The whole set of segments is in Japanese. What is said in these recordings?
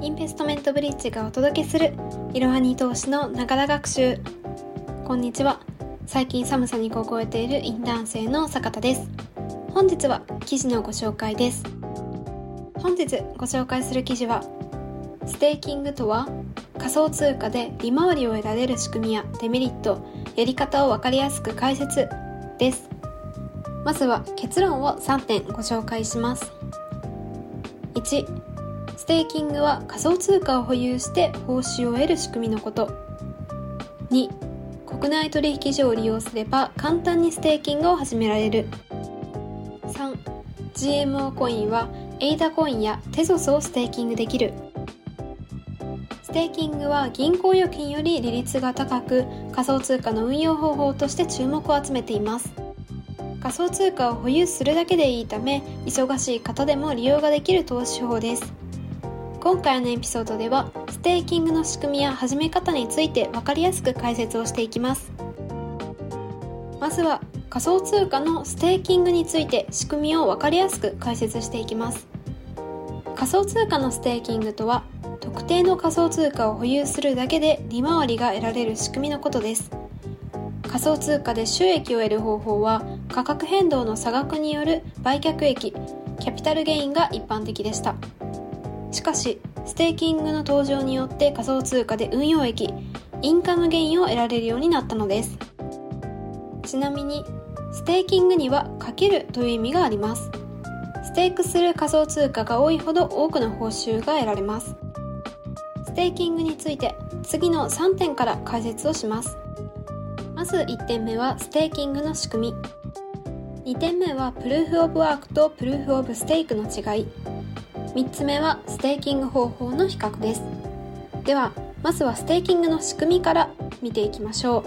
インベストメントブリッジがお届けするいろはに投資のながら学習。こんにちは。最近寒さに凍えているインターン生の坂田です。本日は記事のご紹介です。本日ご紹介する記事はステーキングとは仮想通貨で利回りを得られる仕組みやデメリットやり方を分かりやすく解説です。まずは結論を3点ご紹介します。1ステーキングは仮想通貨を保有して報酬を得る仕組みのこと。2国内取引所を利用すれば簡単にステーキングを始められる。3GMO コインはエイダコインやテゾスをステーキングできる。ステーキングは銀行預金より利率が高く仮想通貨の運用方法として注目を集めています。仮想通貨を保有するだけでいいため忙しい方でも利用ができる投資法です。今回のエピソードではステーキングの仕組みや始め方について分かりやすく解説をしていきます。まずは仮想通貨のステーキングについて仕組みを分かりやすく解説していきます。仮想通貨のステーキングとは特定の仮想通貨を保有するだけで利回りが得られる仕組みのことです。仮想通貨で収益を得る方法は価格変動の差額による売却益キャピタルゲインが一般的でした。しかしステーキングの登場によって仮想通貨で運用益インカムゲインを得られるようになったのです。ちなみにステーキングにはかけるという意味があります。ステークする仮想通貨が多いほど多くの報酬が得られます。ステーキングについて次の3点から解説をします。まず1点目はステーキングの仕組み。2点目はプルーフオブワークとプルーフオブステークの違い。3つ目はステーキング方法の比較です。ではまずはステーキングの仕組みから見ていきましょう。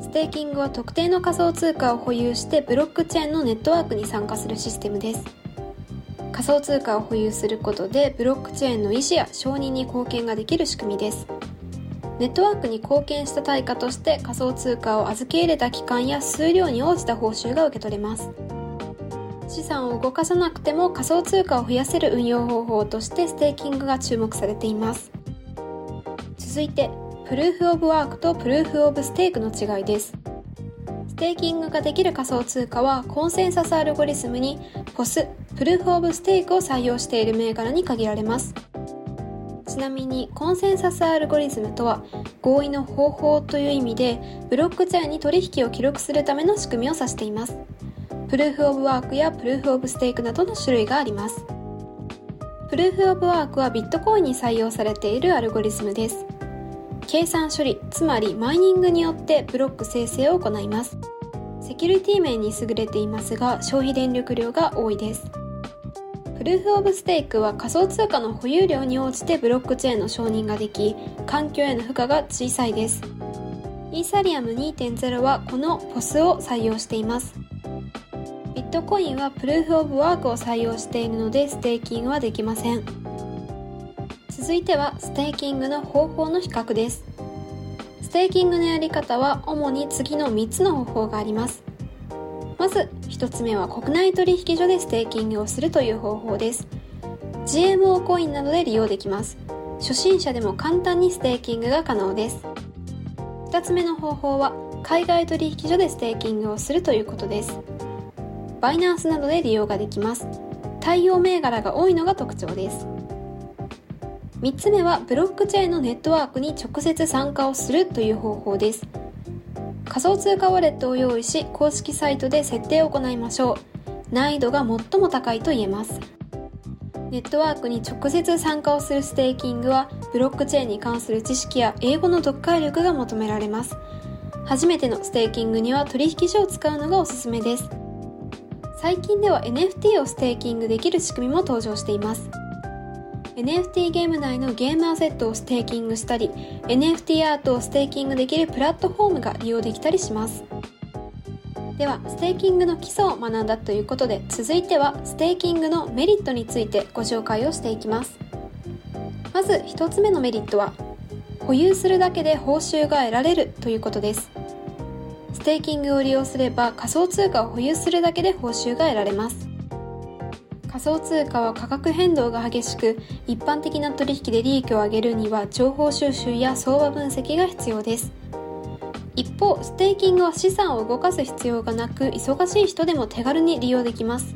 ステーキングは特定の仮想通貨を保有してブロックチェーンのネットワークに参加するシステムです。仮想通貨を保有することでブロックチェーンの維持や承認に貢献ができる仕組みです。ネットワークに貢献した対価として仮想通貨を預け入れた期間や数量に応じた報酬が受け取れます。資産を動かさなくても仮想通貨を増やせる運用方法としてステーキングが注目されています。続いてプルーフオブワークとプルーフオブステークの違いです。ステーキングができる仮想通貨はコンセンサスアルゴリズムに POS プルーフオブステークを採用している銘柄に限られます。ちなみにコンセンサスアルゴリズムとは合意の方法という意味でブロックチェーンに取引を記録するための仕組みを指しています。プルーフオブワークやプルーフオブステークなどの種類がありますプルーフオブワークはビットコインに採用されているアルゴリズムです計算処理つまりマイニングによってブロック生成を行いますセキュリティ面に優れていますが消費電力量が多いですプルーフオブステークは仮想通貨の保有量に応じてブロックチェーンの承認ができ、環境への負荷が小さいです。イーサリアム2.0はこの POS を採用しています。ビットコインはプルーフオブワークを採用しているのでステーキングはできません。続いてはステーキングの方法の比較です。ステーキングのやり方は主に次の3つの方法があります。まず1つ目は国内取引所でステーキングをするという方法です GMO コインなどで利用できます初心者でも簡単にステーキングが可能です2つ目の方法は海外取引所でステーキングをするということですバイナンスなどで利用ができます。対応銘柄が多いのが特徴です。3つ目はブロックチェーンのネットワークに直接参加をするという方法です。仮想通貨ウォレットを用意し公式サイトで設定を行いましょう。難易度が最も高いと言えます。ネットワークに直接参加をするステーキングはブロックチェーンに関する知識や英語の読解力が求められます。初めてのステーキングには取引所を使うのがおすすめです。最近では NFT をステーキングできる仕組みも登場しています。NFT ゲーム内のゲームアセットをステーキングしたり NFT アートをステーキングできるプラットフォームが利用できたりします。ではステーキングの基礎を学んだということで続いてはステーキングのメリットについてご紹介をしていきます。まず1つ目のメリットは保有するだけで報酬が得られるということです。ステーキングを利用すれば仮想通貨を保有するだけで報酬が得られます。仮想通貨は価格変動が激しく一般的な取引で利益を上げるには情報収集や相場分析が必要です。一方ステーキングは資産を動かす必要がなく忙しい人でも手軽に利用できます。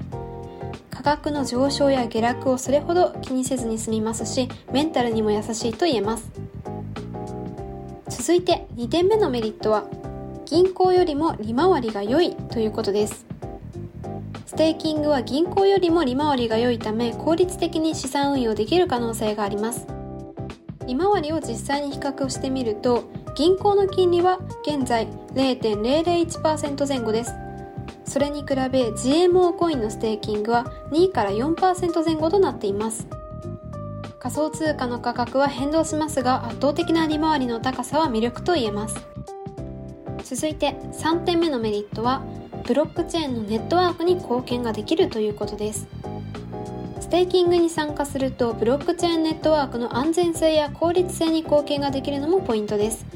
価格の上昇や下落をそれほど気にせずに済みますしメンタルにも優しいと言えます。続いて2点目のメリットは銀行よりも利回りが良いということです。ステーキングは銀行よりも利回りが良いため効率的に資産運用できる可能性があります。利回りを実際に比較してみると銀行の金利は現在0.001%前後です。それに比べ GMO コインのステーキングは2から4%前後となっています。仮想通貨の価格は変動しますが圧倒的な利回りの高さは魅力と言えます。続いて3点目のメリットはブロックチェーンのネットワークに貢献ができるということです。ステーキングに参加するとブロックチェーンネットワークの安全性や効率性に貢献ができるのもポイントです。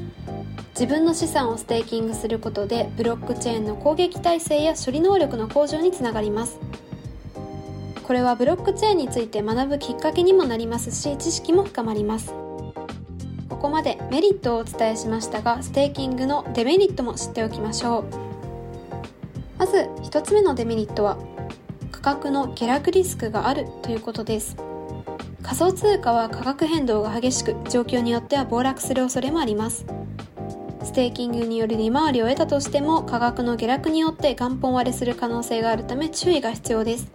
自分の資産をステーキングすることでブロックチェーンの攻撃耐性や処理能力の向上につながります。これはブロックチェーンについて学ぶきっかけにもなりますし知識も深まります。ここまでメリットをお伝えしましたがステーキングのデメリットも知っておきましょう。まず1つ目のデメリットは価格の下落リスクがあるということです。仮想通貨は価格変動が激しく状況によっては暴落する恐れもあります。ステーキングにより利回りを得たとしても価格の下落によって元本割れする可能性があるため注意が必要です。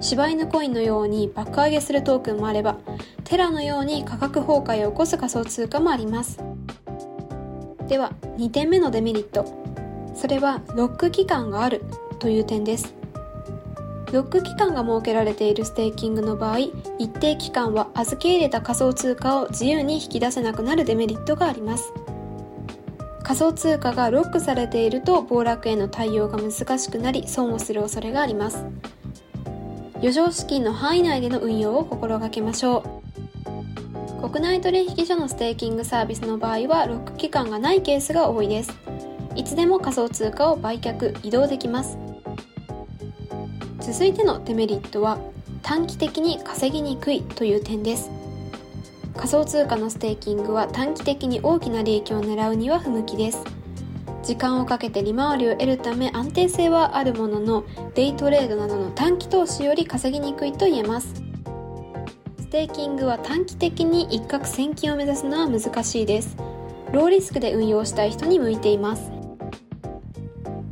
柴犬コインのように爆上げするトークンもあればテラのように価格崩壊を起こす仮想通貨もあります。では2点目のデメリット。それはロック期間があるという点です。ロック期間が設けられているステーキングの場合一定期間は預け入れた仮想通貨を自由に引き出せなくなるデメリットがあります。仮想通貨がロックされていると暴落への対応が難しくなり損をする恐れがあります。余剰資金の範囲内での運用を心がけましょう。国内取引所のステーキングサービスの場合はロック期間がないケースが多いです。いつでも仮想通貨を売却移動できます。続いてのデメリットは短期的に稼ぎにくいという点です。仮想通貨のステーキングは短期的に大きな利益を狙うには不向きです。時間をかけて利回りを得るため安定性はあるもののデイトレードなどの短期投資より稼ぎにくいと言えます。テーキングは短期的に一攫千金を目指すのは難しいです。ローリスクで運用したい人に向いています。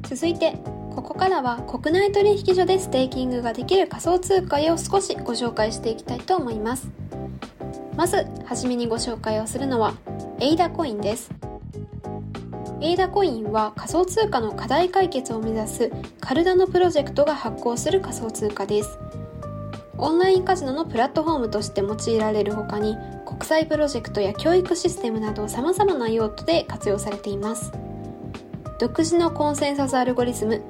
続いてここからは国内取引所でステーキングができる仮想通貨を少しご紹介していきたいと思います。まずはじめにご紹介をするのはエイダコインです。エイダコインは仮想通貨の課題解決を目指すカルダノプロジェクトが発行する仮想通貨です。オンラインカジノのプラットフォームとして用いられる他に国際プロジェクトや教育システムなど様々な用途で活用されています。独自のコンセンサスアルゴリズム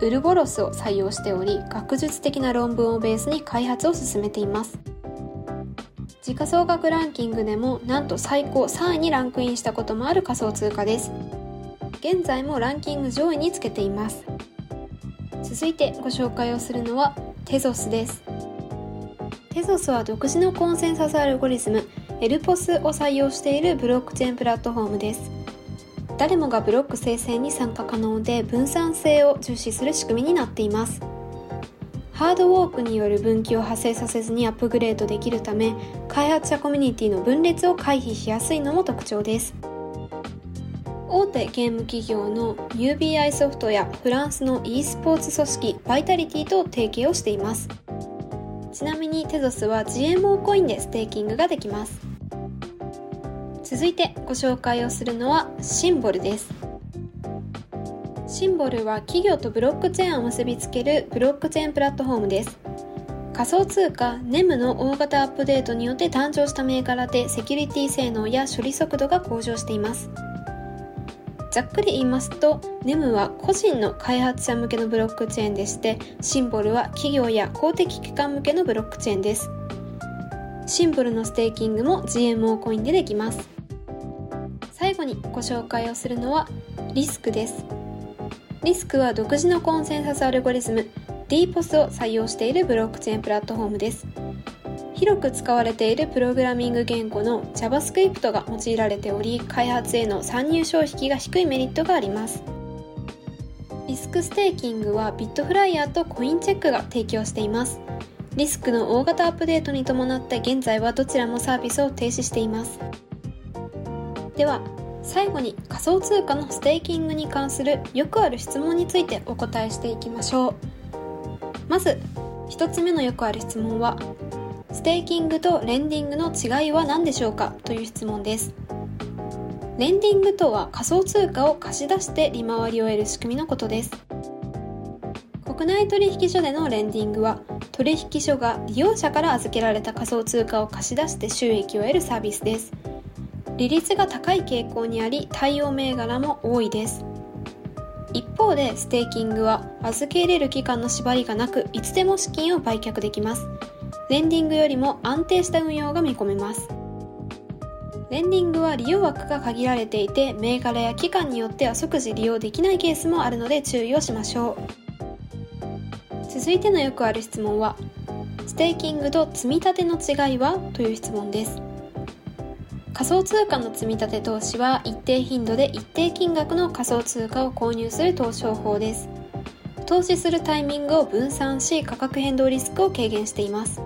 ウルボロスを採用しており学術的な論文をベースに開発を進めています。時価総額ランキングでもなんと最高3位にランクインしたこともある仮想通貨です。現在もランキング上位につけています。続いてご紹介をするのはテゾスです。テゾスは独自のコンセンサスアルゴリズムエルポスを採用しているブロックチェーンプラットフォームです。誰もがブロック生成に参加可能で分散性を重視する仕組みになっています。ハードウォークによる分岐を発生させずにアップグレードできるため開発者コミュニティの分裂を回避しやすいのも特徴です。大手ゲーム企業の UBI ソフトやフランスの e スポーツ組織バイタリティと提携をしています。ちなみにテゾスは GMO コインでステーキングができます。続いてご紹介をするのはシンボルです。シンボルは企業とブロックチェーンを結びつけるブロックチェーンプラットフォームです。仮想通貨 NEM の大型アップデートによって誕生した銘柄でセキュリティ性能や処理速度が向上しています。ざっくり言いますと NEM は個人の開発者向けのブロックチェーンでしてシンボルは企業や公的機関向けのブロックチェーンです。シンボルのステーキングも GMO コインでできます。最後にご紹介をするのはリスクです。リスクは独自のコンセンサスアルゴリズム DPOS を採用しているブロックチェーンプラットフォームです。広く使われているプログラミング言語の JavaScript が用いられており開発への参入障壁が低いメリットがあります。リスクステーキングはビットフライヤーとコインチェックが提供しています。リスクの大型アップデートに伴って現在はどちらもサービスを停止しています。では最後に仮想通貨のステーキングに関するよくある質問についてお答えしていきましょう。まず1つ目のよくある質問はステーキングとレンディングの違いは何でしょうかという質問です。レンディングとは仮想通貨を貸し出して利回りを得る仕組みのことです。国内取引所でのレンディングは取引所が利用者から預けられた仮想通貨を貸し出して収益を得るサービスです。利率が高い傾向にあり対応銘柄も多いです。一方でステーキングは預け入れる期間の縛りがなくいつでも資金を売却できます。レンディングよりも安定した運用が見込めます。レンディングは利用枠が限られていて銘柄や期間によっては即時利用できないケースもあるので注意をしましょう。続いてのよくある質問はステーキングと積み立ての違いは？という質問です。仮想通貨の積み立て投資は一定頻度で一定金額の仮想通貨を購入する投資法です。投資するタイミングを分散し価格変動リスクを軽減しています。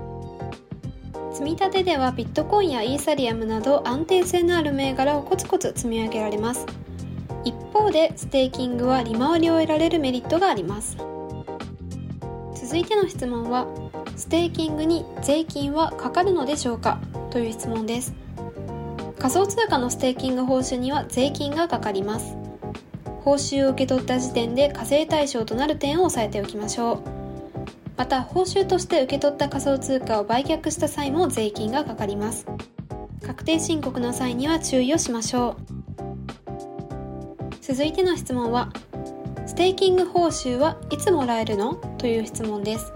積み立てではビットコインやイーサリアムなど安定性のある銘柄をコツコツ積み上げられます。一方でステーキングは利回りを得られるメリットがあります。続いての質問はステーキングに税金はかかるのでしょうか？という質問です。仮想通貨のステーキング報酬には税金がかかります。報酬を受け取った時点で課税対象となる点を押さえておきましょう。また報酬として受け取った仮想通貨を売却した際も税金がかかります。確定申告の際には注意をしましょう。続いての質問はステーキング報酬はいつもらえるの？という質問です。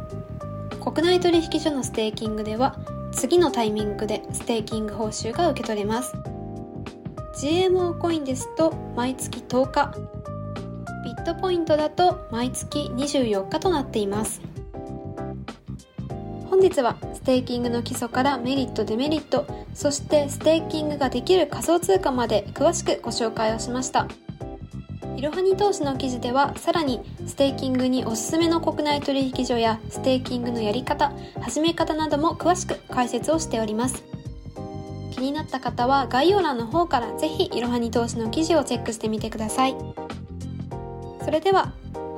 国内取引所のステーキングでは次のタイミングでステーキング報酬が受け取れます。GMO コインですと毎月10日。ビットポイントだと毎月24日となっています。本日はステーキングの基礎からメリットデメリットそしてステーキングができる仮想通貨まで詳しくご紹介をしました。いろはに投資の記事ではさらにステーキングにおすすめの国内取引所やステーキングのやり方始め方なども詳しく解説をしております。気になった方は概要欄の方からぜひいろはに投資の記事をチェックしてみてください。それでは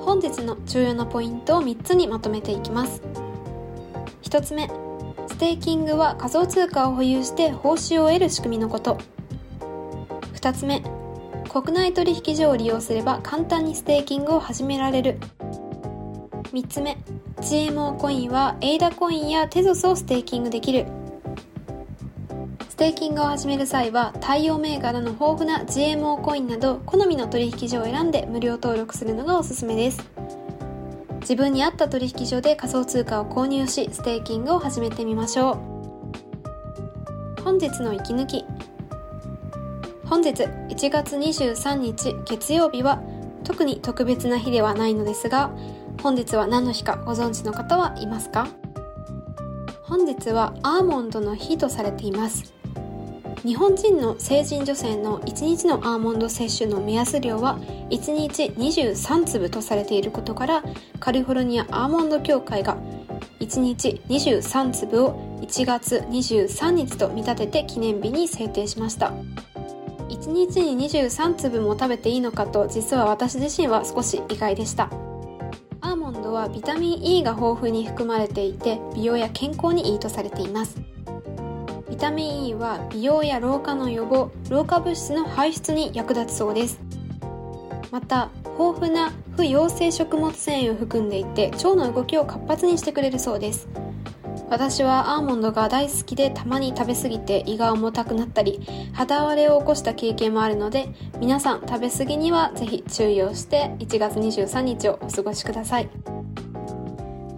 本日の重要なポイントを3つにまとめていきます。1つ目ステーキングは仮想通貨を保有して報酬を得る仕組みのこと。2つ目国内取引所を利用すれば簡単にステーキングを始められる。3つ目 GMO コインはエイダコインやテゾスをステーキングできる。ステーキングを始める際は対応銘柄の豊富な GMO コインなど好みの取引所を選んで無料登録するのがおすすめです。自分に合った取引所で仮想通貨を購入しステーキングを始めてみましょう。本日の息抜き。本日1月23日月曜日は特に特別な日ではないのですが本日は何の日かご存知の方はいますか？本日はアーモンドの日とされています。日本人の成人女性の1日のアーモンド摂取の目安量は1日23粒とされていることからカリフォルニアアーモンド協会が1日23粒を1月23日と見立てて記念日に制定しました。1日に23粒も食べていいのかと実は私自身は少し意外でした。アーモンドはビタミン E が豊富に含まれていて美容や健康にいいとされています。ビタミン E は美容や老化の予防老化物質の排出に役立つそうです。また豊富な不溶性食物繊維を含んでいて腸の動きを活発にしてくれるそうです。私はアーモンドが大好きでたまに食べ過ぎて胃が重たくなったり肌荒れを起こした経験もあるので皆さん食べ過ぎにはぜひ注意をして1月23日をお過ごしください。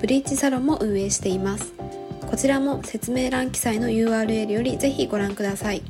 ブリーチサロンも運営していますこちらも説明欄記載の URL よりぜひご覧ください。